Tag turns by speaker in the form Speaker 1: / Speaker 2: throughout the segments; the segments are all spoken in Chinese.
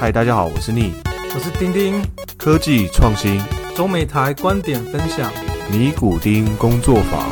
Speaker 1: 嗨，大家好，我是逆
Speaker 2: 我是丁丁，
Speaker 1: 科技创新
Speaker 2: 中美台观点分享。
Speaker 1: 尼古丁工作坊。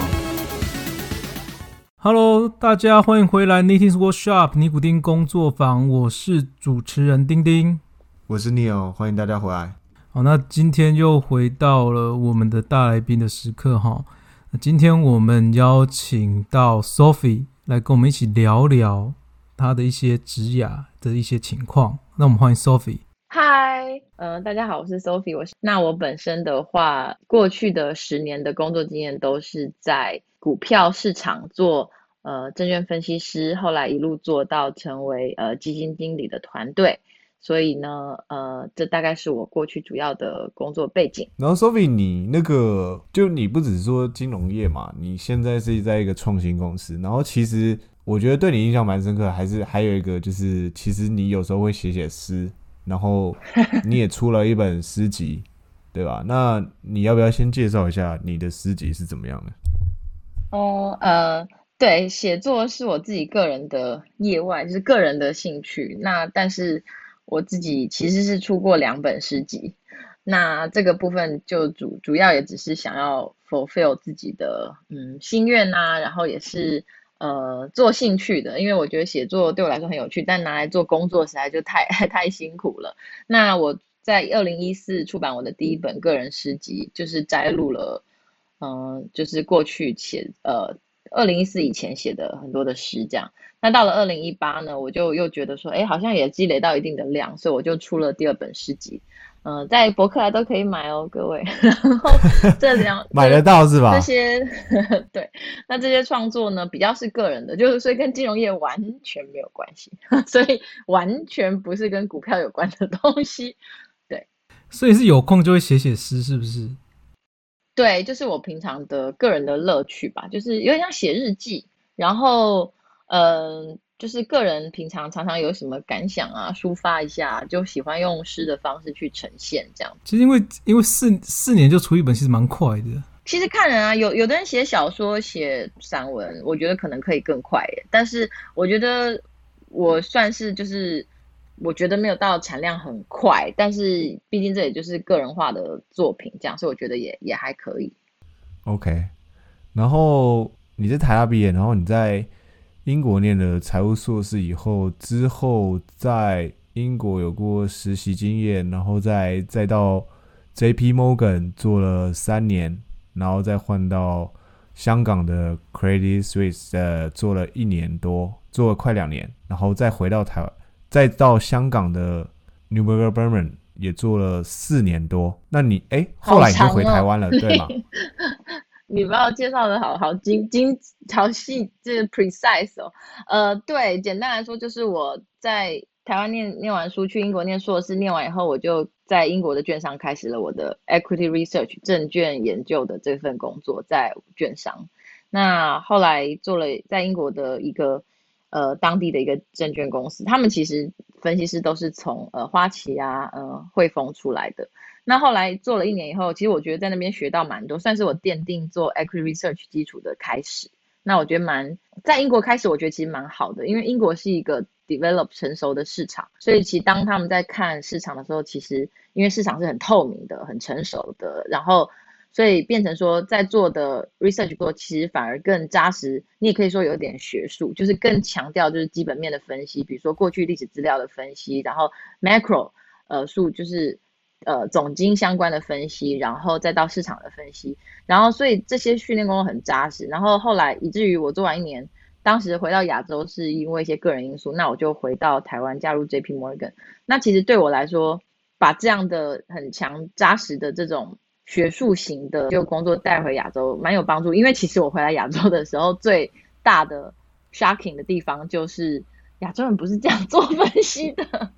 Speaker 2: Hello，大家欢迎回来 Knitting Workshop 尼古丁工作坊，我是主持人丁丁。
Speaker 1: 我是 Neil，欢迎大家回来。
Speaker 2: 好，那今天又回到了我们的大来宾的时刻哈。那今天我们邀请到 Sophie 来跟我们一起聊聊她的一些职涯的一些情况。那我们欢迎 Sophie。
Speaker 3: 嗨，呃，大家好，我是 Sophie。我是那我本身的话，过去的十年的工作经验都是在股票市场做呃证券分析师，后来一路做到成为呃基金经理的团队。所以呢，呃，这大概是我过去主要的工作背景。
Speaker 1: 然后 Sophie，你那个就你不只是说金融业嘛，你现在是在一个创新公司，然后其实我觉得对你印象蛮深刻，还是还有一个就是，其实你有时候会写写诗，然后你也出了一本诗集，对吧？那你要不要先介绍一下你的诗集是怎么样的？
Speaker 3: 哦，呃，对，写作是我自己个人的业外，就是个人的兴趣。那但是我自己其实是出过两本诗集，那这个部分就主主要也只是想要 fulfill 自己的嗯心愿呐、然后也是呃做兴趣的，因为我觉得写作对我来说很有趣，但拿来做工作实在就太 太辛苦了。那我在二零一四出版我的第一本个人诗集，就是摘录了。嗯，就是过去写呃，二零一四以前写的很多的诗这样。那到了二零一八呢，我就又觉得说，哎，好像也积累到一定的量，所以我就出了第二本诗集。嗯、在博客来都可以买哦，各位。然后这两
Speaker 1: 买得到是吧
Speaker 3: 这？些 对，那这些创作呢，比较是个人的，就是所以跟金融业完全没有关系，所以完全不是跟股票有关的东西。
Speaker 2: 对所以是有空就会写写诗，是不是？
Speaker 3: 对，就是我平常的个人的乐趣吧，就是有点像写日记，然后，嗯、就是个人平常常常有什么感想啊，抒发一下，就喜欢用诗的方式去呈现这样。
Speaker 2: 其实因为因为四四年就出一本，其实蛮快的。
Speaker 3: 其实看人啊，有有的人写小说、写散文，我觉得可能可以更快耶，但是我觉得我算是就是。我觉得没有到产量很快，但是毕竟这也就是个人化的作品，这样，所以我觉得也也还可以。
Speaker 1: OK，然后你在台大毕业，然后你在英国念了财务硕士以后，之后在英国有过实习经验，然后再再到 J.P. Morgan 做了三年，然后再换到香港的 Credit Suisse 呃做了一年多，做了快两年，然后再回到台湾，再到香港的 Newburgh Berman 也做了四年多。那你哎，后来你就回台湾了，对吗？
Speaker 3: 你把我介绍的好好精精好细，这个 precise 哦。呃，对，简单来说就是我在台湾念念完书，去英国念硕士，念完以后我就在英国的券商开始了我的 equity research 证券研究的这份工作，在券商。那后来做了在英国的一个呃当地的一个证券公司，他们其实分析师都是从呃花旗啊呃汇丰出来的。那后来做了一年以后，其实我觉得在那边学到蛮多，算是我奠定做 equity research 基础的开始。那我觉得蛮在英国开始，我觉得其实蛮好的，因为英国是一个 develop 成熟的市场，所以其实当他们在看市场的时候，其实因为市场是很透明的、很成熟的，然后所以变成说在做的 research 过，其实反而更扎实。你也可以说有点学术，就是更强调就是基本面的分析，比如说过去历史资料的分析，然后 macro 呃数就是。呃，总经相关的分析，然后再到市场的分析，然后所以这些训练工作很扎实。然后后来以至于我做完一年，当时回到亚洲是因为一些个人因素，那我就回到台湾加入 J.P. Morgan。那其实对我来说，把这样的很强扎实的这种学术型的就工作带回亚洲，蛮有帮助。因为其实我回来亚洲的时候，最大的 shocking 的地方就是亚洲人不是这样做分析的。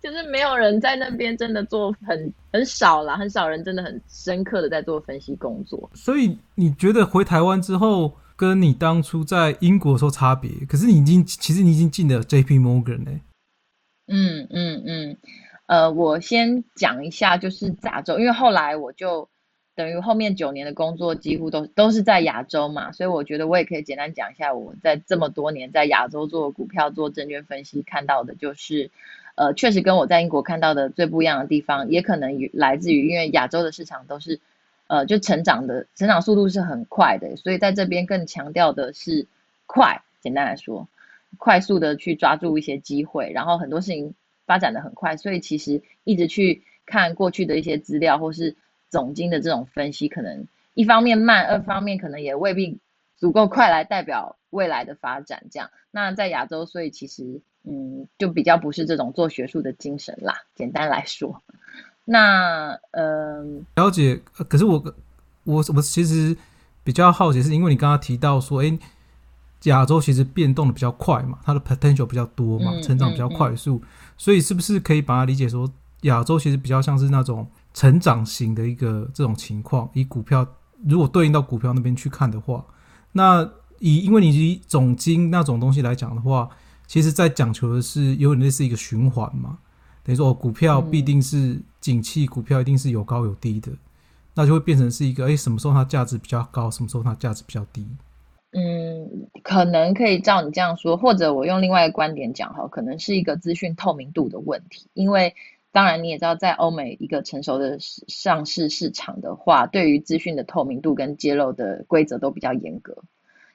Speaker 3: 就是没有人在那边真的做很很少啦，很少人真的很深刻的在做分析工作。
Speaker 2: 所以你觉得回台湾之后，跟你当初在英国的时候差别？可是你已经其实你已经进了 J.P. Morgan 呢、
Speaker 3: 嗯嗯嗯，呃，我先讲一下就是亚洲，因为后来我就等于后面九年的工作几乎都都是在亚洲嘛，所以我觉得我也可以简单讲一下我在这么多年在亚洲做股票、做证券分析看到的，就是呃，确实跟我在英国看到的最不一样的地方，也可能来自于因为亚洲的市场都是，呃，就成长的成长速度是很快的，所以在这边更强调的是快。简单来说，快速的去抓住一些机会，然后很多事情发展的很快，所以其实一直去看过去的一些资料或是总经的这种分析，可能一方面慢，二方面可能也未必足够快来代表未来的发展。这样，那在亚洲，所以其实。嗯，就比较不是这种做学术的精神啦。简单来说，那嗯，
Speaker 2: 了解。可是我我我其实比较好奇，是因为你刚刚提到说，哎，亚洲其实变动的比较快嘛，它的 potential 比较多嘛，成长比较快速，所以是不是可以把它理解说，亚洲其实比较像是那种成长型的一个这种情况？以股票如果对应到股票那边去看的话，那以因为你以总金那种东西来讲的话。其实，在讲求的是有点类似一个循环嘛，等于说，股票必定是景气，股票一定是有高有低的，那就会变成是一个，哎，什么时候它价值比较高，什么时候它价值比较低？
Speaker 3: 嗯，可能可以照你这样说，或者我用另外一个观点讲哈，可能是一个资讯透明度的问题。因为当然你也知道，在欧美一个成熟的上市市场的话，对于资讯的透明度跟揭露的规则都比较严格，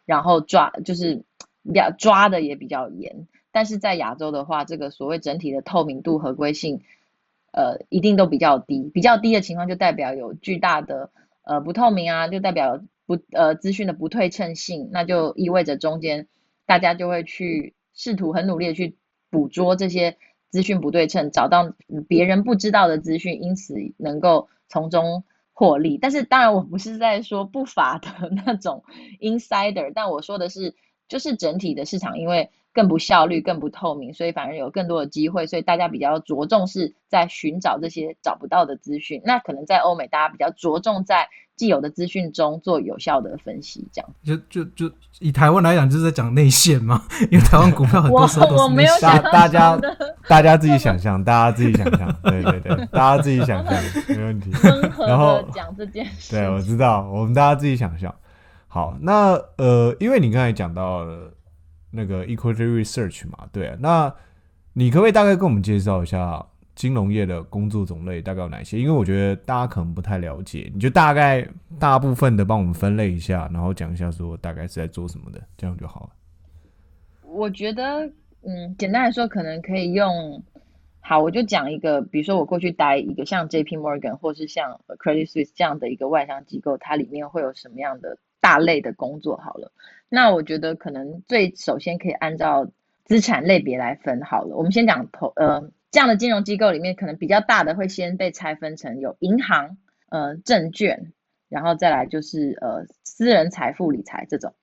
Speaker 3: 然后抓就是。比较抓的也比较严，但是在亚洲的话，这个所谓整体的透明度、合规性，呃，一定都比较低。比较低的情况就代表有巨大的呃不透明啊，就代表不呃资讯的不对称性，那就意味着中间大家就会去试图很努力的去捕捉这些资讯不对称，找到别人不知道的资讯，因此能够从中获利。但是当然我不是在说不法的那种 insider，但我说的是。就是整体的市场，因为更不效率、更不透明，所以反而有更多的机会，所以大家比较着重是在寻找这些找不到的资讯。那可能在欧美，大家比较着重在既有的资讯中做有效的分析，这样。
Speaker 2: 就就就以台湾来讲，就是在讲内线嘛，因为台湾股票很多时候都是内
Speaker 1: 线。大家大家自己想象，大家自己想象，对对对，大家自己想象，没问题。
Speaker 3: 然后讲这件事，
Speaker 1: 对，我知道，我们大家自己想象。好，那呃，因为你刚才讲到了那个 equity research 嘛，对，那你可不可以大概跟我们介绍一下金融业的工作种类大概有哪些？因为我觉得大家可能不太了解，你就大概大部分的帮我们分类一下，然后讲一下说大概是在做什么的，这样就好了。
Speaker 3: 我觉得，嗯，简单来说，可能可以用，好，我就讲一个，比如说我过去待一个像 J P Morgan 或是像 Credit Suisse 这样的一个外商机构，它里面会有什么样的？大类的工作好了，那我觉得可能最首先可以按照资产类别来分好了。我们先讲投呃这样的金融机构里面，可能比较大的会先被拆分成有银行、呃证券，然后再来就是呃私人财富理财这种。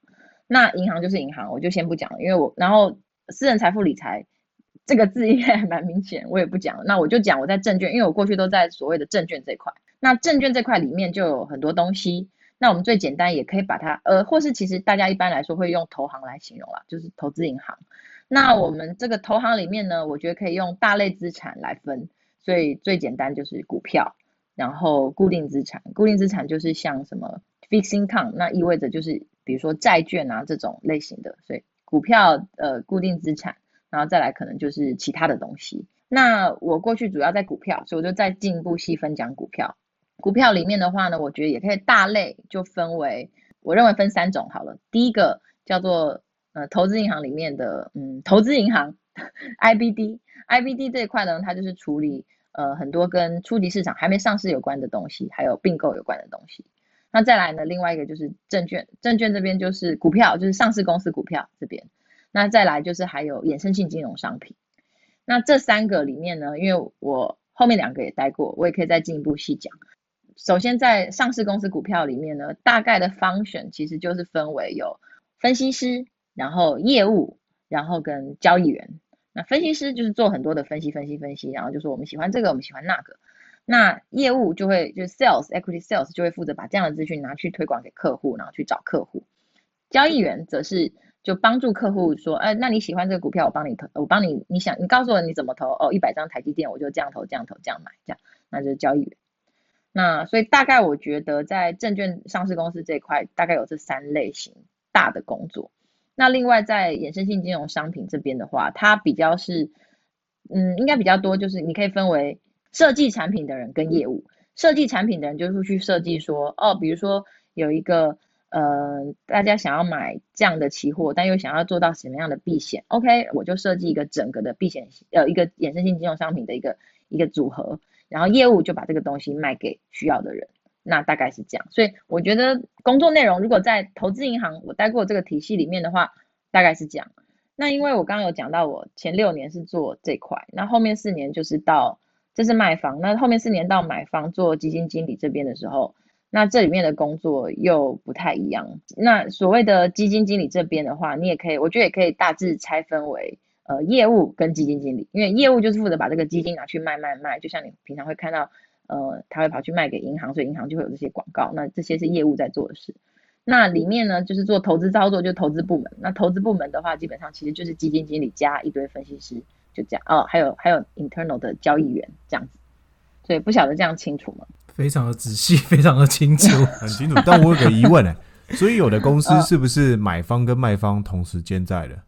Speaker 3: 那银行就是银行，我就先不讲了，因为我然后私人财富理财这个字应该还蛮明显，我也不讲了。那我就讲我在证券，因为我过去都在所谓的证券这块。那证券这块里面就有很多东西。那我们最简单也可以把它，呃，或是其实大家一般来说会用投行来形容啦，就是投资银行。那我们这个投行里面呢，我觉得可以用大类资产来分，所以最简单就是股票，然后固定资产，固定资产就是像什么 fixed income，那意味着就是比如说债券啊这种类型的，所以股票呃固定资产，然后再来可能就是其他的东西。那我过去主要在股票，所以我就再进一步细分讲股票。股票里面的话呢，我觉得也可以大类就分为，我认为分三种好了。第一个叫做呃投资银行里面的嗯投资银行 IBD，IBD 这一块呢，它就是处理呃很多跟初级市场还没上市有关的东西，还有并购有关的东西。那再来呢，另外一个就是证券，证券这边就是股票，就是上市公司股票这边。那再来就是还有衍生性金融商品。那这三个里面呢，因为我后面两个也待过，我也可以再进一步细讲。首先，在上市公司股票里面呢，大概的 function 其实就是分为有分析师，然后业务，然后跟交易员。那分析师就是做很多的分析，分析，分析，然后就说我们喜欢这个，我们喜欢那个。那业务就会就是 sales equity sales 就会负责把这样的资讯拿去推广给客户，然后去找客户。交易员则是就帮助客户说，哎，那你喜欢这个股票，我帮你投，我帮你，你想你告诉我你怎么投哦，一百张台积电，我就这样投，这样投，这样买，这样，那就是交易员。那所以大概我觉得在证券上市公司这一块，大概有这三类型大的工作。那另外在衍生性金融商品这边的话，它比较是嗯，应该比较多，就是你可以分为设计产品的人跟业务。设计产品的人就是去设计说，哦，比如说有一个呃，大家想要买这样的期货，但又想要做到什么样的避险，OK，我就设计一个整个的避险呃一个衍生性金融商品的一个一个组合，然后业务就把这个东西卖给需要的人。那大概是这样，所以我觉得工作内容如果在投资银行我待过这个体系里面的话，大概是这样。那因为我刚刚有讲到，我前六年是做这块，那后面四年就是到这是卖方，那后面四年到买方做基金经理这边的时候，那这里面的工作又不太一样。那所谓的基金经理这边的话，你也可以，我觉得也可以大致拆分为呃业务跟基金经理，因为业务就是负责把这个基金拿去卖卖卖，就像你平常会看到。呃，他会跑去卖给银行，所以银行就会有这些广告。那这些是业务在做的事。那里面呢，就是做投资操作，就投资部门。那投资部门的话，基本上其实就是基金经理加一堆分析师，就这样。哦，还有还有 internal 的交易员这样子。所以不晓得这样清楚吗？
Speaker 2: 非常的仔细，非常的清楚，
Speaker 1: 很清楚。但我有个疑问呢，所以有的公司是不是买方跟卖方同时兼在的？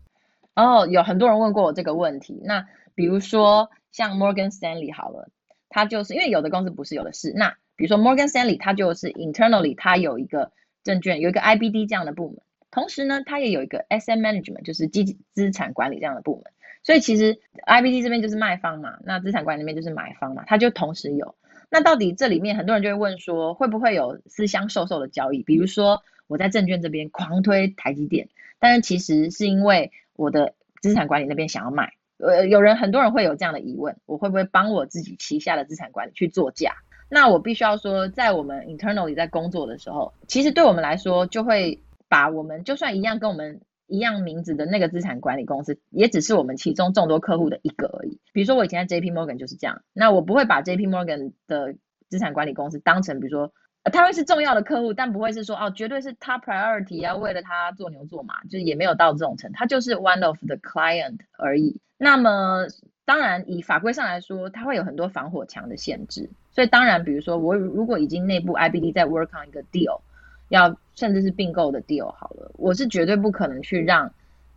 Speaker 3: 哦，有很多人问过我这个问题。那比如说像 Morgan Stanley 好了。它就是因为有的公司不是有的是，那比如说 Morgan Stanley，它就是 internally 它有一个证券，有一个 IBD 这样的部门，同时呢，它也有一个 SM Management，就是基资产管理这样的部门。所以其实 IBD 这边就是卖方嘛，那资产管理那边就是买方嘛，它就同时有。那到底这里面很多人就会问说，会不会有私相授受的交易？比如说我在证券这边狂推台积电，但是其实是因为我的资产管理那边想要卖。呃，有人很多人会有这样的疑问，我会不会帮我自己旗下的资产管理去做价？那我必须要说，在我们 internally 在工作的时候，其实对我们来说，就会把我们就算一样跟我们一样名字的那个资产管理公司，也只是我们其中众多客户的一个而已。比如说我以前在 JP Morgan 就是这样，那我不会把 JP Morgan 的资产管理公司当成，比如说。他会是重要的客户，但不会是说哦，绝对是他 priority 要为了他做牛做马，就是也没有到这种程度，他就是 one of the client 而已。那么当然以法规上来说，它会有很多防火墙的限制。所以当然，比如说我如果已经内部 IBD 在 work on 一个 deal，要甚至是并购的 deal 好了，我是绝对不可能去让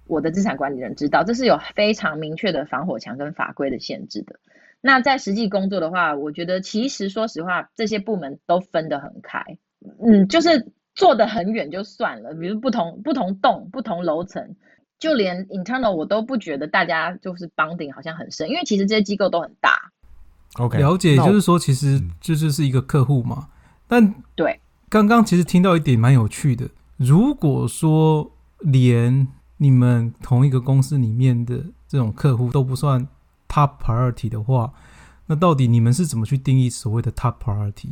Speaker 3: 我的资产管理人知道，这是有非常明确的防火墙跟法规的限制的。那在实际工作的话，我觉得其实说实话，这些部门都分得很开，嗯，就是做得很远就算了。比如不同不同栋、不同楼层，就连 internal 我都不觉得大家就是绑顶好像很深，因为其实这些机构都很大。
Speaker 1: OK，
Speaker 2: 了解，就是说其实这就是一个客户嘛。但
Speaker 3: 对，
Speaker 2: 刚刚其实听到一点蛮有趣的，如果说连你们同一个公司里面的这种客户都不算。Top priority 的话，那到底你们是怎么去定义所谓的 Top priority？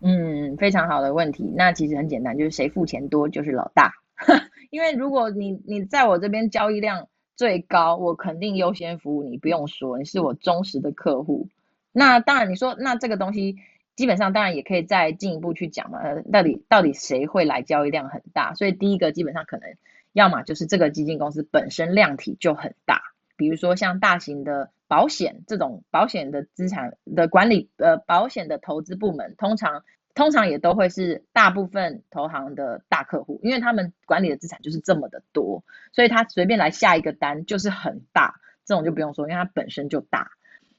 Speaker 3: 嗯，非常好的问题。那其实很简单，就是谁付钱多就是老大。因为如果你你在我这边交易量最高，我肯定优先服务你，不用说，你是我忠实的客户。那当然，你说那这个东西基本上当然也可以再进一步去讲嘛。呃，到底到底谁会来交易量很大？所以第一个基本上可能要么就是这个基金公司本身量体就很大。比如说像大型的保险这种保险的资产的管理，呃，保险的投资部门，通常通常也都会是大部分投行的大客户，因为他们管理的资产就是这么的多，所以他随便来下一个单就是很大，这种就不用说，因为它本身就大。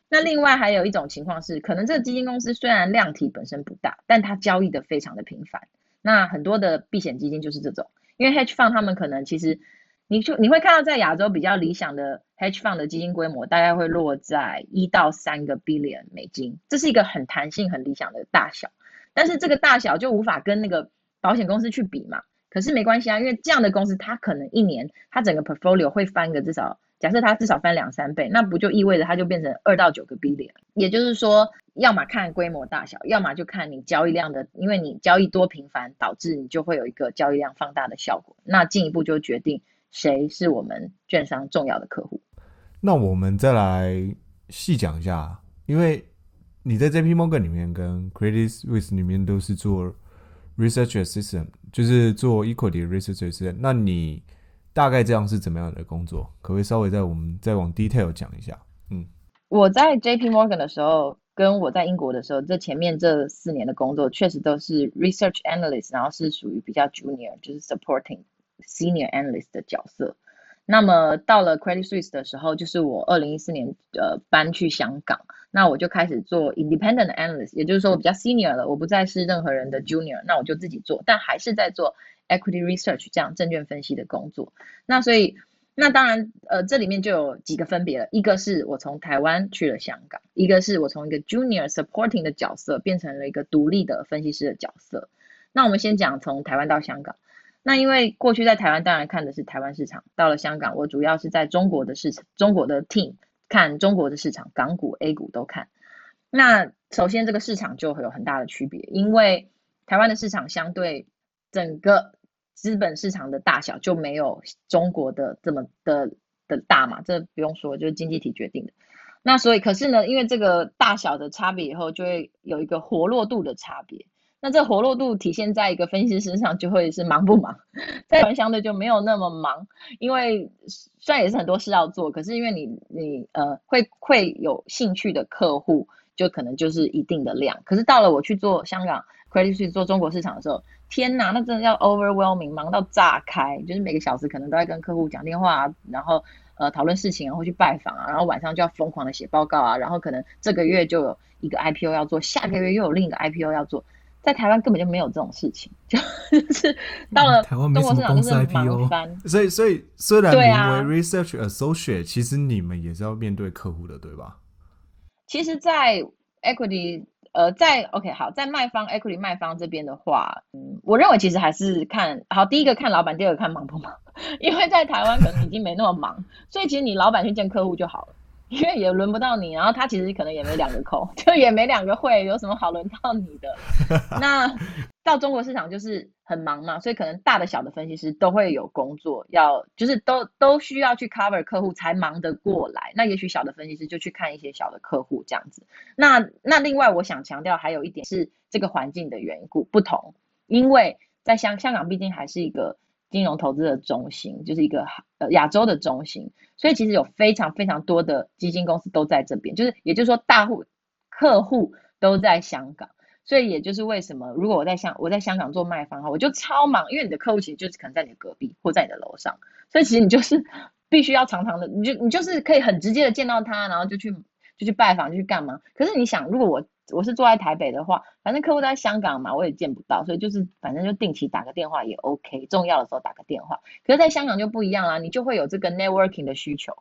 Speaker 3: 那另外还有一种情况是，可能这个基金公司虽然量体本身不大，但它交易的非常的频繁。那很多的避险基金就是这种，因为 hedge fund 他们可能其实。你就你会看到，在亚洲比较理想的 hedge fund 的基金规模，大概会落在一到三个 billion 美金，这是一个很弹性、很理想的大小。但是这个大小就无法跟那个保险公司去比嘛。可是没关系啊，因为这样的公司，它可能一年它整个 portfolio 会翻个至少，假设它至少翻两三倍，那不就意味着它就变成二到九个 billion？也就是说，要么看规模大小，要么就看你交易量的，因为你交易多频繁，导致你就会有一个交易量放大的效果。那进一步就决定。谁是我们券商重要的客户？
Speaker 1: 那我们再来细讲一下，因为你在 JP Morgan 里面跟 Credit Suisse 里面都是做 Research Assistant，就是做 Equity Research Assistant。那你大概这样是怎么样的工作？可不可以稍微在我们再往 detail 讲一下？嗯，
Speaker 3: 我在 JP Morgan 的时候，跟我在英国的时候，这前面这四年的工作确实都是 Research Analyst，然后是属于比较 Junior，就是 Supporting。Senior analyst 的角色，那么到了 Credit Suisse 的时候，就是我二零一四年呃搬去香港，那我就开始做 Independent Analyst，也就是说我比较 Senior 了，我不再是任何人的 Junior，那我就自己做，但还是在做 Equity Research 这样证券分析的工作。那所以那当然呃这里面就有几个分别了，一个是我从台湾去了香港，一个是我从一个 Junior Supporting 的角色变成了一个独立的分析师的角色。那我们先讲从台湾到香港。那因为过去在台湾当然看的是台湾市场，到了香港，我主要是在中国的市场，中国的 team 看中国的市场，港股、A 股都看。那首先这个市场就会有很大的区别，因为台湾的市场相对整个资本市场的大小就没有中国的这么的的大嘛，这不用说，就是经济体决定的。那所以可是呢，因为这个大小的差别以后，就会有一个活络度的差别。那这活络度体现在一个分析师身上，就会是忙不忙，在台相对就没有那么忙，因为虽然也是很多事要做，可是因为你你呃会会有兴趣的客户，就可能就是一定的量。可是到了我去做香港 credit 去做中国市场的时候，天哪，那真的要 overwhelming，忙到炸开，就是每个小时可能都在跟客户讲电话啊，然后呃讨论事情，然后去拜访啊，然后晚上就要疯狂的写报告啊，然后可能这个月就有一个 IPO 要做，下个月又有另一个 IPO 要做。在台湾根本就没有这种事情，就 是到了
Speaker 2: 台湾没什么公司 IPO，
Speaker 1: 所以所以虽然名为 Research Associate，其实你们也是要面对客户的，对吧？
Speaker 3: 其实，在 Equity 呃，在 OK 好，在卖方 Equity 卖方这边的话，嗯，我认为其实还是看好第一个看老板，第二个看忙不忙，因为在台湾可能已经没那么忙，所以其实你老板去见客户就好了。因为也轮不到你，然后他其实可能也没两个口，就也没两个会，有什么好轮到你的？那到中国市场就是很忙嘛，所以可能大的小的分析师都会有工作要，就是都都需要去 cover 客户才忙得过来。那也许小的分析师就去看一些小的客户这样子。那那另外我想强调还有一点是这个环境的缘故不同，因为在香香港毕竟还是一个。金融投资的中心就是一个呃亚洲的中心，所以其实有非常非常多的基金公司都在这边，就是也就是说大户客户都在香港，所以也就是为什么如果我在香我在香港做卖方哈，我就超忙，因为你的客户其实就是可能在你的隔壁或在你的楼上，所以其实你就是必须要常常的，你就你就是可以很直接的见到他，然后就去就去拜访就去干嘛？可是你想，如果我我是坐在台北的话，反正客户在香港嘛，我也见不到，所以就是反正就定期打个电话也 OK，重要的时候打个电话。可是在香港就不一样啦，你就会有这个 networking 的需求，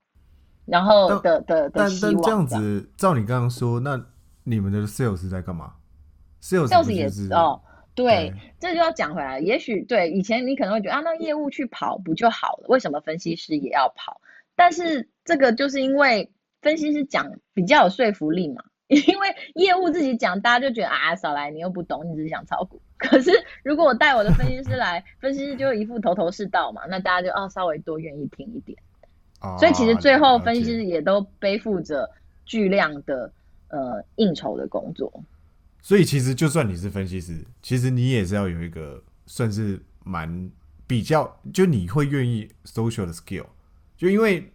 Speaker 3: 然后的的的希望。
Speaker 1: 但这样子，照你刚刚说，那你们的 sales 在干嘛
Speaker 3: ？sales 也是哦，对，这就要讲回来。也许对以前你可能会觉得啊，那业务去跑不就好了？为什么分析师也要跑？但是这个就是因为分析师讲比较有说服力嘛。因为业务自己讲，大家就觉得啊，少来，你又不懂，你只是想炒股。可是如果我带我的分析师来，分析师就一副头头是道嘛，那大家就哦稍微多愿意听一点。所以其实最后分析师也都背负着巨量的呃应酬的工作。
Speaker 1: 所以其实就算你是分析师，其实你也是要有一个算是蛮比较，就你会愿意 social 的 skill，就因为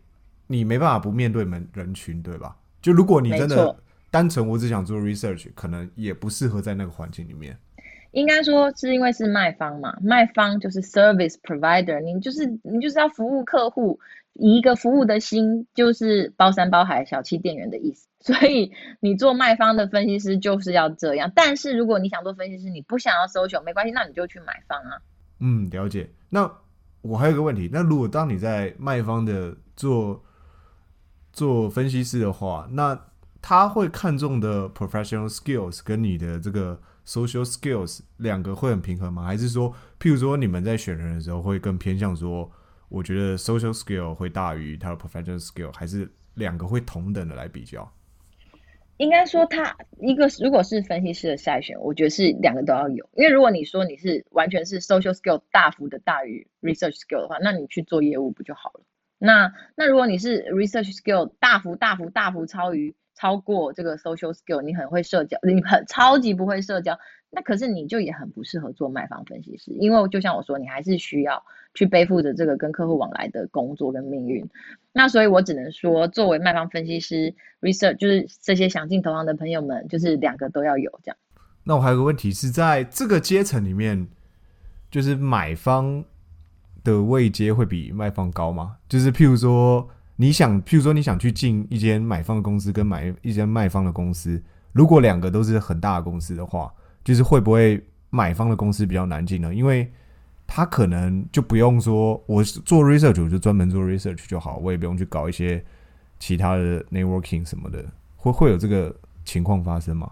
Speaker 1: 你没办法不面对门人群，对吧？就如果你真的。单纯我只想做 research，可能也不适合在那个环境里面。
Speaker 3: 应该说是因为是卖方嘛，卖方就是 service provider，你就是你就是要服务客户，以一个服务的心，就是包山包海小气店员的意思。所以你做卖方的分析师就是要这样。但是如果你想做分析师，你不想要 social，没关系，那你就去买方啊。
Speaker 1: 嗯，了解。那我还有个问题，那如果当你在卖方的做做分析师的话，那他会看重的 professional skills 跟你的这个 social skills 两个会很平衡吗？还是说，譬如说你们在选人的时候会更偏向说，我觉得 social skill 会大于他的 professional skill，还是两个会同等的来比较？
Speaker 3: 应该说，他一个如果是分析师的筛选，我觉得是两个都要有。因为如果你说你是完全是 social skill 大幅的大于 research skill 的话，那你去做业务不就好了？那那如果你是 research skill 大幅大幅大幅超于超过这个 social skill，你很会社交，你很超级不会社交，那可是你就也很不适合做卖方分析师，因为就像我说，你还是需要去背负着这个跟客户往来的工作跟命运。那所以我只能说，作为卖方分析师，research 就是这些想进投行的朋友们，就是两个都要有这样。
Speaker 1: 那我还有个问题是在这个阶层里面，就是买方的位阶会比卖方高吗？就是譬如说，你想，譬如说你想去进一间买方的公司跟买一间卖方的公司，如果两个都是很大的公司的话，就是会不会买方的公司比较难进呢？因为他可能就不用说，我做 research 我就专门做 research 就好，我也不用去搞一些其他的 networking 什么的，会会有这个情况发生吗？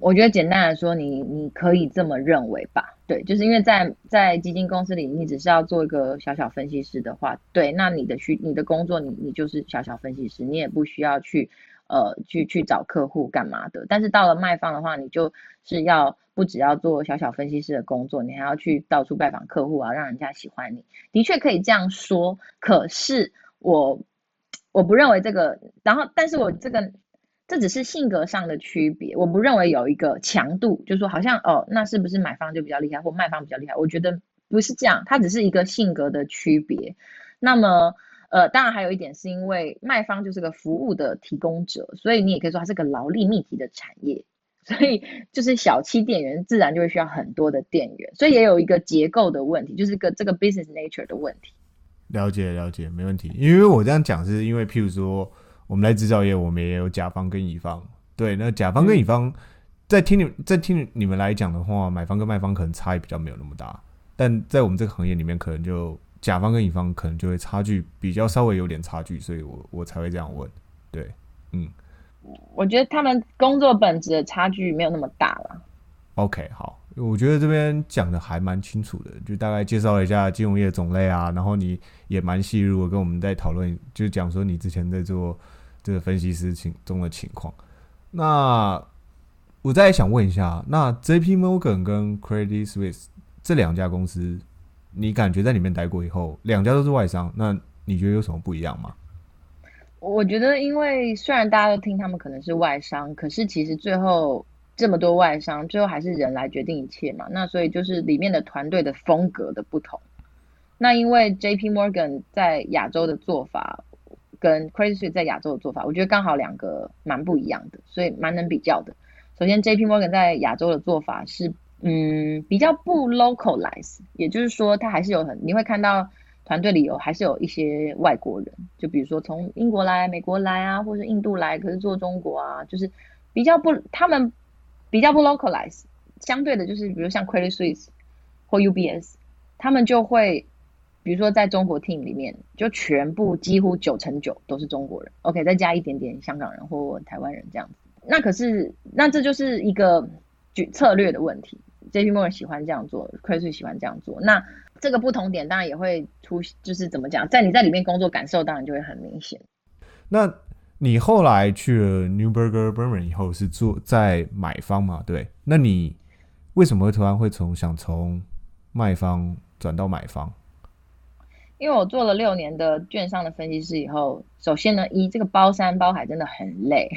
Speaker 3: 我觉得简单来说，你你可以这么认为吧？对，就是因为在在基金公司里，你只是要做一个小小分析师的话，对，那你的需你的工作，你你就是小小分析师，你也不需要去呃去去找客户干嘛的。但是到了卖方的话，你就是要不只要做小小分析师的工作，你还要去到处拜访客户啊，让人家喜欢你。的确可以这样说，可是我我不认为这个，然后但是我这个。这只是性格上的区别，我不认为有一个强度，就是说好像哦，那是不是买方就比较厉害，或卖方比较厉害？我觉得不是这样，它只是一个性格的区别。那么，呃，当然还有一点是因为卖方就是个服务的提供者，所以你也可以说它是个劳力密集的产业，所以就是小七店员自然就会需要很多的店员，所以也有一个结构的问题，就是个这个 business nature 的问题。
Speaker 1: 了解了解，没问题。因为我这样讲是因为譬如说。我们来制造业，我们也有甲方跟乙方。对，那甲方跟乙方在听你，在听你们来讲的话，买方跟卖方可能差异比较没有那么大。但在我们这个行业里面，可能就甲方跟乙方可能就会差距比较稍微有点差距，所以我我才会这样问。对，嗯，
Speaker 3: 我觉得他们工作本质的差距没有那么大了。
Speaker 1: OK，好，我觉得这边讲的还蛮清楚的，就大概介绍了一下金融业种类啊，然后你也蛮细入跟我们在讨论，就讲说你之前在做。这个分析师情中的情况，那我再想问一下，那 J P Morgan 跟 Credit Suisse 这两家公司，你感觉在里面待过以后，两家都是外商，那你觉得有什么不一样吗？
Speaker 3: 我觉得，因为虽然大家都听他们可能是外商，可是其实最后这么多外商，最后还是人来决定一切嘛。那所以就是里面的团队的风格的不同。那因为 J P Morgan 在亚洲的做法。跟 Credit Suisse 在亚洲的做法，我觉得刚好两个蛮不一样的，所以蛮能比较的。首先，J P Morgan 在亚洲的做法是，嗯，比较不 localize，也就是说，它还是有很，你会看到团队里有还是有一些外国人，就比如说从英国来、美国来啊，或者印度来，可是做中国啊，就是比较不，他们比较不 localize。相对的，就是比如像 Credit Suisse 或 UBS，他们就会。比如说，在中国 team 里面，就全部几乎九成九都是中国人。OK，再加一点点香港人或台湾人这样子。那可是，那这就是一个举策略的问题。JP Morgan 喜欢这样做，Credit 喜欢这样做。那这个不同点当然也会出，就是怎么讲，在你在里面工作感受当然就会很明显。
Speaker 1: 那你后来去了 Newberger Berman 以后是做在买方嘛？对。那你为什么会突然会从想从卖方转到买方？
Speaker 3: 因为我做了六年的券商的分析师以后，首先呢，一这个包山包海真的很累，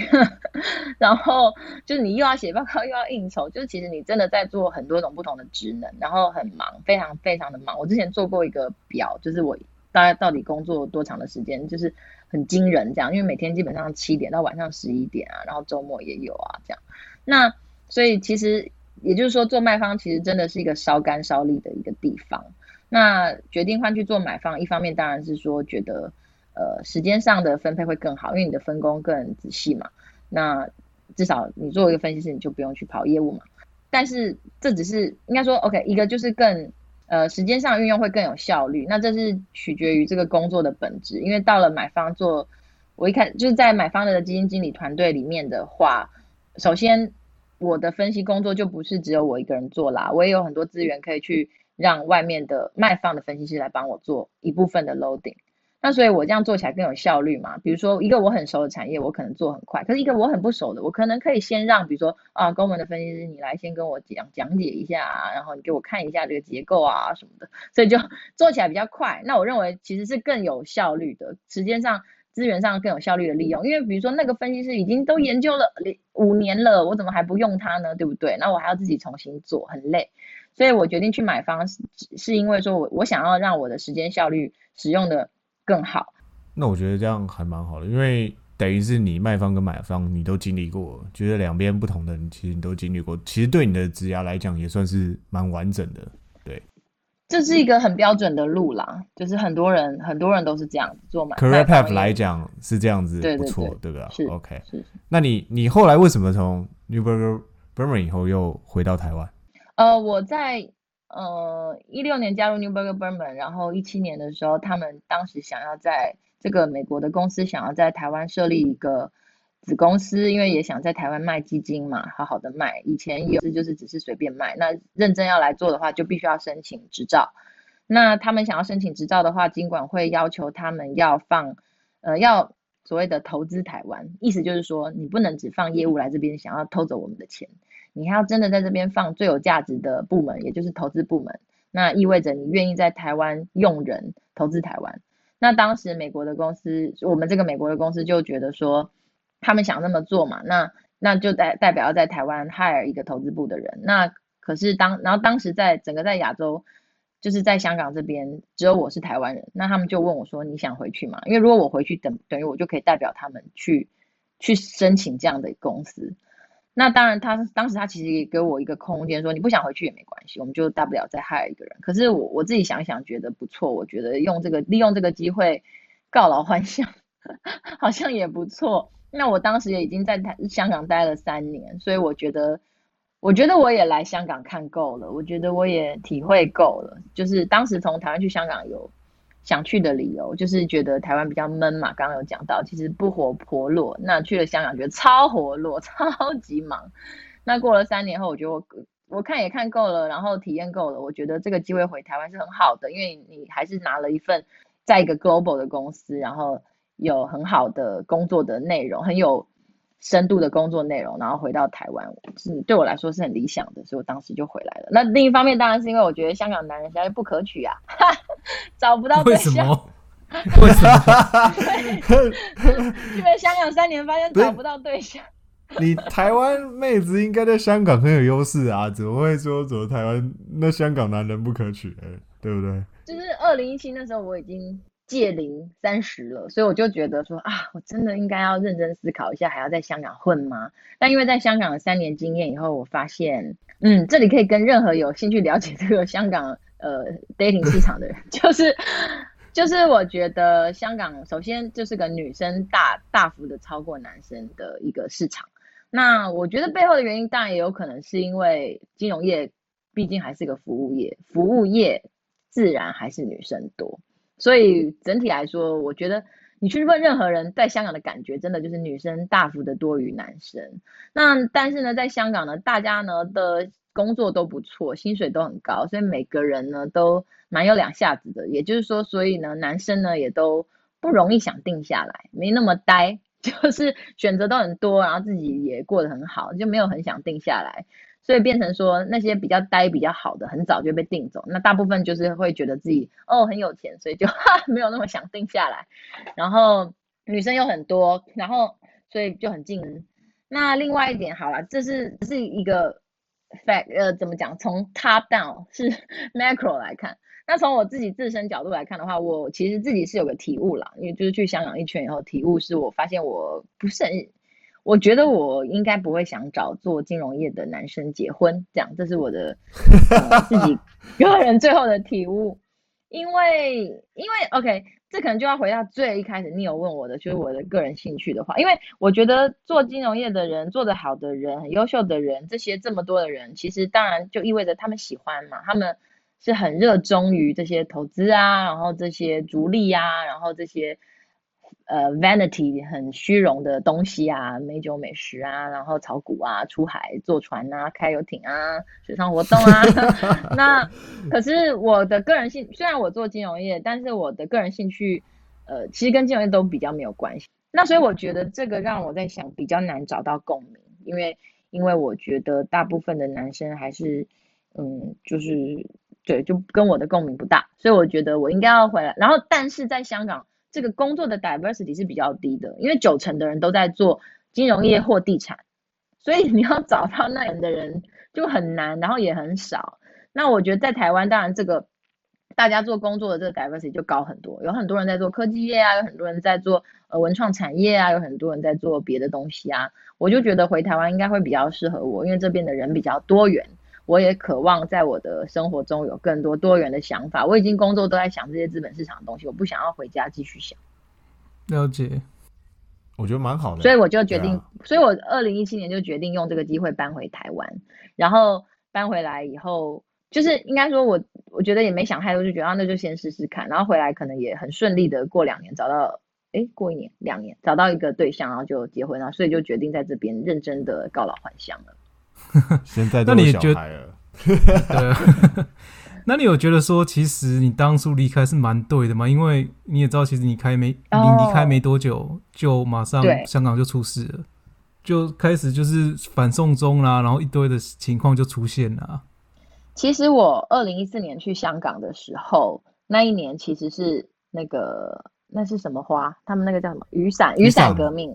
Speaker 3: 然后就是你又要写报告又要应酬，就是其实你真的在做很多种不同的职能，然后很忙，非常非常的忙。我之前做过一个表，就是我大概到底工作多长的时间，就是很惊人这样，因为每天基本上七点到晚上十一点啊，然后周末也有啊这样。那所以其实也就是说，做卖方其实真的是一个烧肝烧力的一个地方。那决定换去做买方，一方面当然是说觉得，呃，时间上的分配会更好，因为你的分工更仔细嘛。那至少你作为一个分析师，你就不用去跑业务嘛。但是这只是应该说，OK，一个就是更呃时间上运用会更有效率。那这是取决于这个工作的本质，因为到了买方做，我一看就是在买方的基金经理团队里面的话，首先我的分析工作就不是只有我一个人做啦，我也有很多资源可以去。让外面的卖方的分析师来帮我做一部分的 loading，那所以我这样做起来更有效率嘛？比如说一个我很熟的产业，我可能做很快；可是一个我很不熟的，我可能可以先让，比如说啊，公文的分析师你来先跟我讲讲解一下，然后你给我看一下这个结构啊什么的，所以就 做起来比较快。那我认为其实是更有效率的，时间上、资源上更有效率的利用。因为比如说那个分析师已经都研究了五年了，我怎么还不用他呢？对不对？那我还要自己重新做，很累。所以我决定去买方，是是因为说我我想要让我的时间效率使用的更好。
Speaker 1: 那我觉得这样还蛮好的，因为等于是你卖方跟买方你都经历过，觉得两边不同的你，其实你都经历过，其实对你的职涯来讲也算是蛮完整的。对，
Speaker 3: 这是一个很标准的路啦，就是很多人很多人都是这样子做买
Speaker 1: career path 来讲是这样子，不错，
Speaker 3: 对不
Speaker 1: 对吧
Speaker 3: 是
Speaker 1: ？OK，
Speaker 3: 是
Speaker 1: 那你你后来为什么从 Newburgh Berman 以后又回到台湾？
Speaker 3: 呃，我在呃一六年加入 Newburgh Berman，然后一七年的时候，他们当时想要在这个美国的公司想要在台湾设立一个子公司，因为也想在台湾卖基金嘛，好好的卖。以前有是就是只是随便卖，那认真要来做的话，就必须要申请执照。那他们想要申请执照的话，尽管会要求他们要放，呃，要所谓的投资台湾，意思就是说，你不能只放业务来这边想要偷走我们的钱，你还要真的在这边放最有价值的部门，也就是投资部门。那意味着你愿意在台湾用人投资台湾。那当时美国的公司，我们这个美国的公司就觉得说，他们想那么做嘛，那那就代代表要在台湾 hire 一个投资部的人。那可是当然后当时在整个在亚洲。就是在香港这边，只有我是台湾人，那他们就问我说：“你想回去吗？”因为如果我回去，等等于我就可以代表他们去去申请这样的公司。那当然他，当时他其实也给我一个空间，说你不想回去也没关系，我们就大不了再害一个人。可是我我自己想想，觉得不错，我觉得用这个利用这个机会告老还乡，好像也不错。那我当时也已经在台香港待了三年，所以我觉得。我觉得我也来香港看够了，我觉得我也体会够了。就是当时从台湾去香港有想去的理由，就是觉得台湾比较闷嘛。刚刚有讲到，其实不活泼络。那去了香港，觉得超活络，超级忙。那过了三年后，我觉得我我看也看够了，然后体验够了。我觉得这个机会回台湾是很好的，因为你还是拿了一份在一个 global 的公司，然后有很好的工作的内容，很有。深度的工作内容，然后回到台湾，是对我来说是很理想的，所以我当时就回来了。那另一方面，当然是因为我觉得香港男人实在不可取啊，找不到对象。
Speaker 2: 为什么？为什么？
Speaker 3: 去了香港三年，发现找不到对象。
Speaker 1: 你台湾妹子应该在香港很有优势啊，怎么会说走台湾那香港男人不可取？对不对？
Speaker 3: 就是二零一七那时候，我已经。届龄三十了，所以我就觉得说啊，我真的应该要认真思考一下，还要在香港混吗？但因为在香港的三年经验以后，我发现，嗯，这里可以跟任何有兴趣了解这个香港呃 dating 市场的人，就是就是我觉得香港首先就是个女生大大幅的超过男生的一个市场。那我觉得背后的原因当然也有可能是因为金融业毕竟还是个服务业，服务业自然还是女生多。所以整体来说，我觉得你去问任何人，在香港的感觉，真的就是女生大幅的多于男生。那但是呢，在香港呢，大家呢的工作都不错，薪水都很高，所以每个人呢都蛮有两下子的。也就是说，所以呢，男生呢也都不容易想定下来，没那么呆，就是选择都很多，然后自己也过得很好，就没有很想定下来。所以变成说那些比较呆、比较好的，很早就被定走。那大部分就是会觉得自己哦很有钱，所以就 哈没有那么想定下来。然后女生又很多，然后所以就很近。那另外一点好了，这是是一个 fact，呃，怎么讲？从 top down 是 macro 来看，那从我自己自身角度来看的话，我其实自己是有个体悟啦，因为就是去香港一圈以后，体悟是我发现我不是很。我觉得我应该不会想找做金融业的男生结婚，这样，这是我的自己 个人最后的体悟。因为，因为，OK，这可能就要回到最一开始你有问我的，就是我的个人兴趣的话，因为我觉得做金融业的人，做得好的人，很优秀的人，这些这么多的人，其实当然就意味着他们喜欢嘛，他们是很热衷于这些投资啊，然后这些逐利啊，然后这些。呃，vanity 很虚荣的东西啊，美酒美食啊，然后炒股啊，出海坐船啊，开游艇啊，水上活动啊。那 可是我的个人兴，虽然我做金融业，但是我的个人兴趣，呃，其实跟金融业都比较没有关系。那所以我觉得这个让我在想，比较难找到共鸣，因为因为我觉得大部分的男生还是，嗯，就是对，就跟我的共鸣不大，所以我觉得我应该要回来。然后，但是在香港。这个工作的 diversity 是比较低的，因为九成的人都在做金融业或地产，所以 你要找到那样的人就很难，然后也很少。那我觉得在台湾，当然这个大家做工作的这个 diversity 就高很多，有很多人在做科技业啊，有很多人在做呃文创产业啊，有很多人在做别的东西啊。我就觉得回台湾应该会比较适合我，因为这边的人比较多元。我也渴望在我的生活中有更多多元的想法。我已经工作都在想这些资本市场的东西，我不想要回家继续想。
Speaker 2: 了解，
Speaker 1: 我觉得蛮好的。
Speaker 3: 所以我就决定，
Speaker 1: 啊
Speaker 3: 所以我二零一七年就决定用这个机会搬回台湾，然后搬回来以后，就是应该说我我觉得也没想太多，就觉得啊那就先试试看，然后回来可能也很顺利的过两年找到，哎，过一年两年找到一个对象，然后就结婚了，所以就决定在这边认真的告老还乡了。
Speaker 1: 现在都有
Speaker 2: 那你觉
Speaker 1: 小孩了，
Speaker 2: 对啊。那你有觉得说，其实你当初离开是蛮对的吗？因为你也知道，其实你开没你
Speaker 3: 哦
Speaker 2: 离开没多久，就马上香港就出事了，就开始就是反送中啦，然后一堆的情况就出现了。
Speaker 3: 其实我二零一四年去香港的时候，那一年其实是那个那是什么花？他们那个叫什么雨伞？雨
Speaker 1: 伞
Speaker 3: 革命。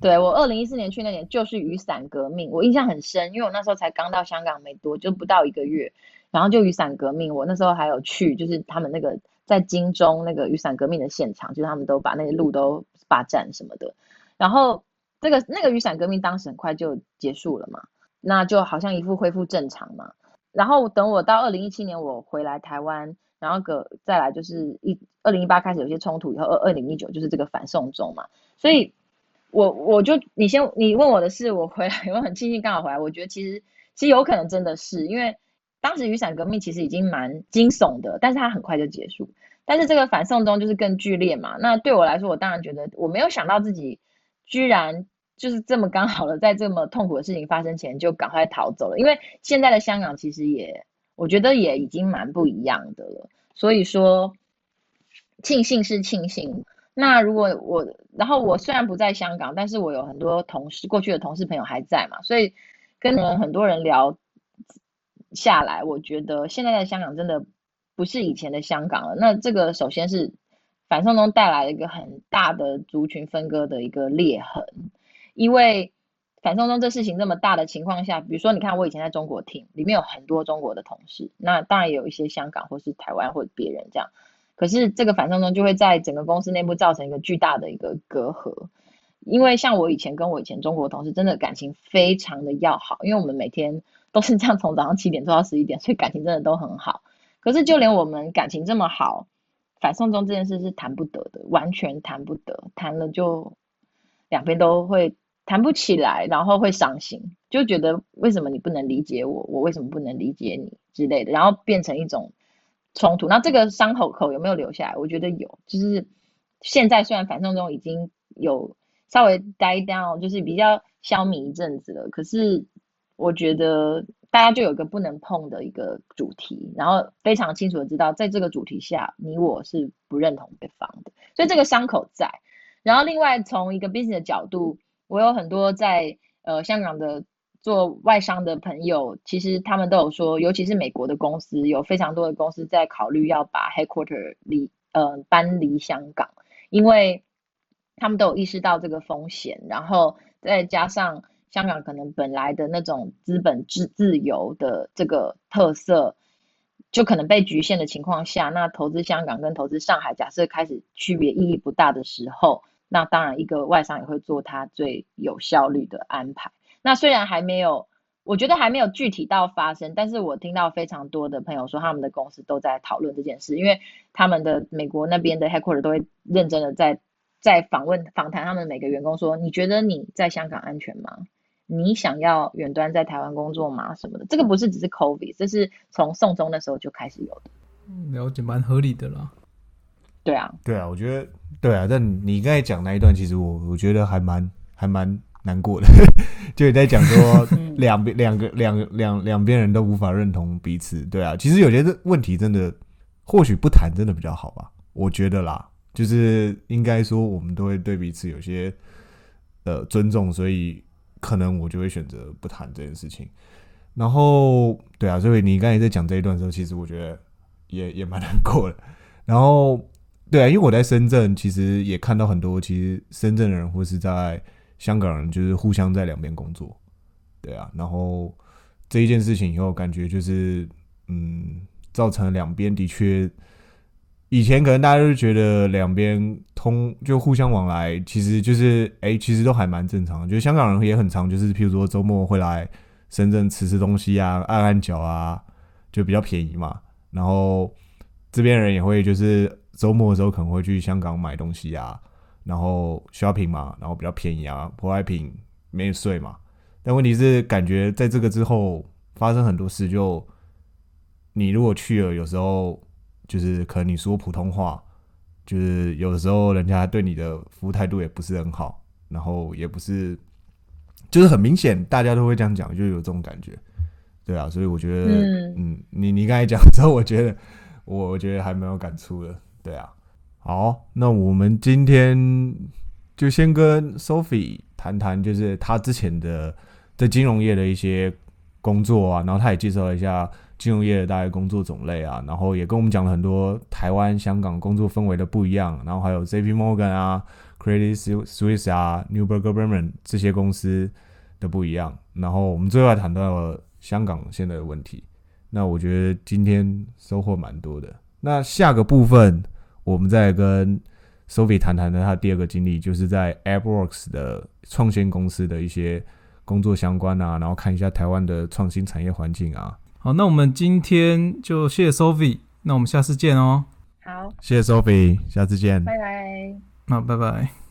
Speaker 3: 对我二零一四年去那年就是雨伞革命，我印象很深，因为我那时候才刚到香港没多，就不到一个月，然后就雨伞革命，我那时候还有去，就是他们那个在金钟那个雨伞革命的现场，就是他们都把那些路都霸占什么的，然后这个那个雨伞革命当时很快就结束了嘛，那就好像一副恢复正常嘛，然后等我到二零一七年我回来台湾，然后个再来就是一二零一八开始有些冲突以后，二二零一九就是这个反送中嘛，所以我我就你先你问我的是我回来 我很庆幸刚好回来，我觉得其实其实有可能真的是因为当时雨伞革命其实已经蛮惊悚的，但是它很快就结束，但是这个反送中就是更剧烈嘛，那对我来说，我当然觉得我没有想到自己居然。就是这么刚好的，在这么痛苦的事情发生前就赶快逃走了，因为现在的香港其实也，我觉得也已经蛮不一样的了。所以说，庆幸是庆幸。那如果我，然后我虽然不在香港，但是我有很多同事，过去的同事朋友还在嘛，所以跟人很多人聊下来，我觉得现在的香港真的不是以前的香港了。那这个首先是反送中带来了一个很大的族群分割的一个裂痕，因为反送中这事情这么大的情况下，比如说你看我以前在中国听，里面有很多中国的同事，那当然也有一些香港或是台湾或者别人这样。可是这个反送中就会在整个公司内部造成一个巨大的一个隔阂，因为像我以前跟我以前中国同事真的感情非常的要好，因为我们每天都是这样从早上七点做到十一点，所以感情真的都很好。可是就连我们感情这么好，反送中这件事是谈不得的，完全谈不得，谈了就两边都会谈不起来，然后会伤心，就觉得为什么你不能理解我，我为什么不能理解你之类的，然后变成一种冲突。那这个伤口口有没有留下来？我觉得有，就是现在虽然反送中已经有稍微 die down，就是比较消弭一阵子了，可是我觉得大家就有一个不能碰的一个主题，然后非常清楚的知道，在这个主题下，你我是不认同对方的，所以这个伤口在。然后另外从一个 business 的角度，我有很多在呃香港的做外商的朋友，其实他们都有说，尤其是美国的公司，有非常多的公司在考虑要把 headquarter 离呃搬离香港，因为他们都有意识到这个风险，然后再加上香港可能本来的那种资本自自由的这个特色，就可能被局限的情况下，那投资香港跟投资上海，假设开始区别意义不大的时候，那当然一个外商也会做他最有效率的安排。那虽然还没有，我觉得还没有具体到发生，但是我听到非常多的朋友说，他们的公司都在讨论这件事，因为他们的美国那边的 headquarter 都会认真的在在访问访谈他们每个员工说，你觉得你在香港安全吗？你想要远端在台湾工作吗？什么的，这个不是只是 COVID，这是从送中的时候就开始有的。
Speaker 2: 了解，蛮合理的啦。
Speaker 3: 对啊，
Speaker 1: 对啊，我觉得对啊，但你刚才讲那一段，其实我我觉得还蛮还蛮难过的，就你在讲说
Speaker 3: 嗯
Speaker 1: 两边两个两两两边人都无法认同彼此，对啊，其实有些问题真的或许不谈真的比较好吧，我觉得啦，就是应该说我们都会对彼此有些呃尊重，所以可能我就会选择不谈这件事情。然后对啊，所以你刚才在讲这一段的时候，其实我觉得也也蛮难过的。然后对啊，因为我在深圳，其实也看到很多其实深圳的人或是在香港人，就是互相在两边工作，对啊。然后这一件事情以后，感觉就是嗯，造成两边的确，以前可能大家就觉得两边通就互相往来，其实就是哎、其实都还蛮正常。就是香港人也很常，就是譬如说周末会来深圳吃吃东西啊，按按脚啊，就比较便宜嘛。然后这边人也会就是周末的时候可能会去香港买东西啊，然后 shopping 嘛，然后比较便宜啊，舶来品没税嘛。但问题是，感觉在这个之后发生很多事，就你如果去了，有时候就是可能你说普通话，就是有的时候人家对你的服务态度也不是很好，然后也不是，就是很明显，大家都会这样讲，就有这种感觉，对啊，所以我觉得，
Speaker 3: 嗯
Speaker 1: 嗯，你你刚才讲之后，我觉得我我觉得还蛮有感触的，对啊。好，那我们今天就先跟 Sophie 谈谈，就是他之前的在金融业的一些工作啊，然后他也介绍了一下金融业的大概工作种类啊，然后也跟我们讲了很多台湾、香港工作氛围的不一样，然后还有 JP Morgan 啊、Credit Suisse 啊、Newburger Berman 这些公司的不一样，然后我们最后还谈到了香港现在的问题。那我觉得今天收获蛮多的。那下个部分。我们再跟 Sophie 谈谈的他第二个经历，就是在 AppWorks 的创新公司的一些工作相关啊，然后看一下台湾的创新产业环境啊。
Speaker 2: 好，那我们今天就谢谢 Sophie，那我们下次见哦。
Speaker 3: 好，
Speaker 1: 谢谢 Sophie，下次见，
Speaker 3: 拜拜。
Speaker 2: 那拜拜。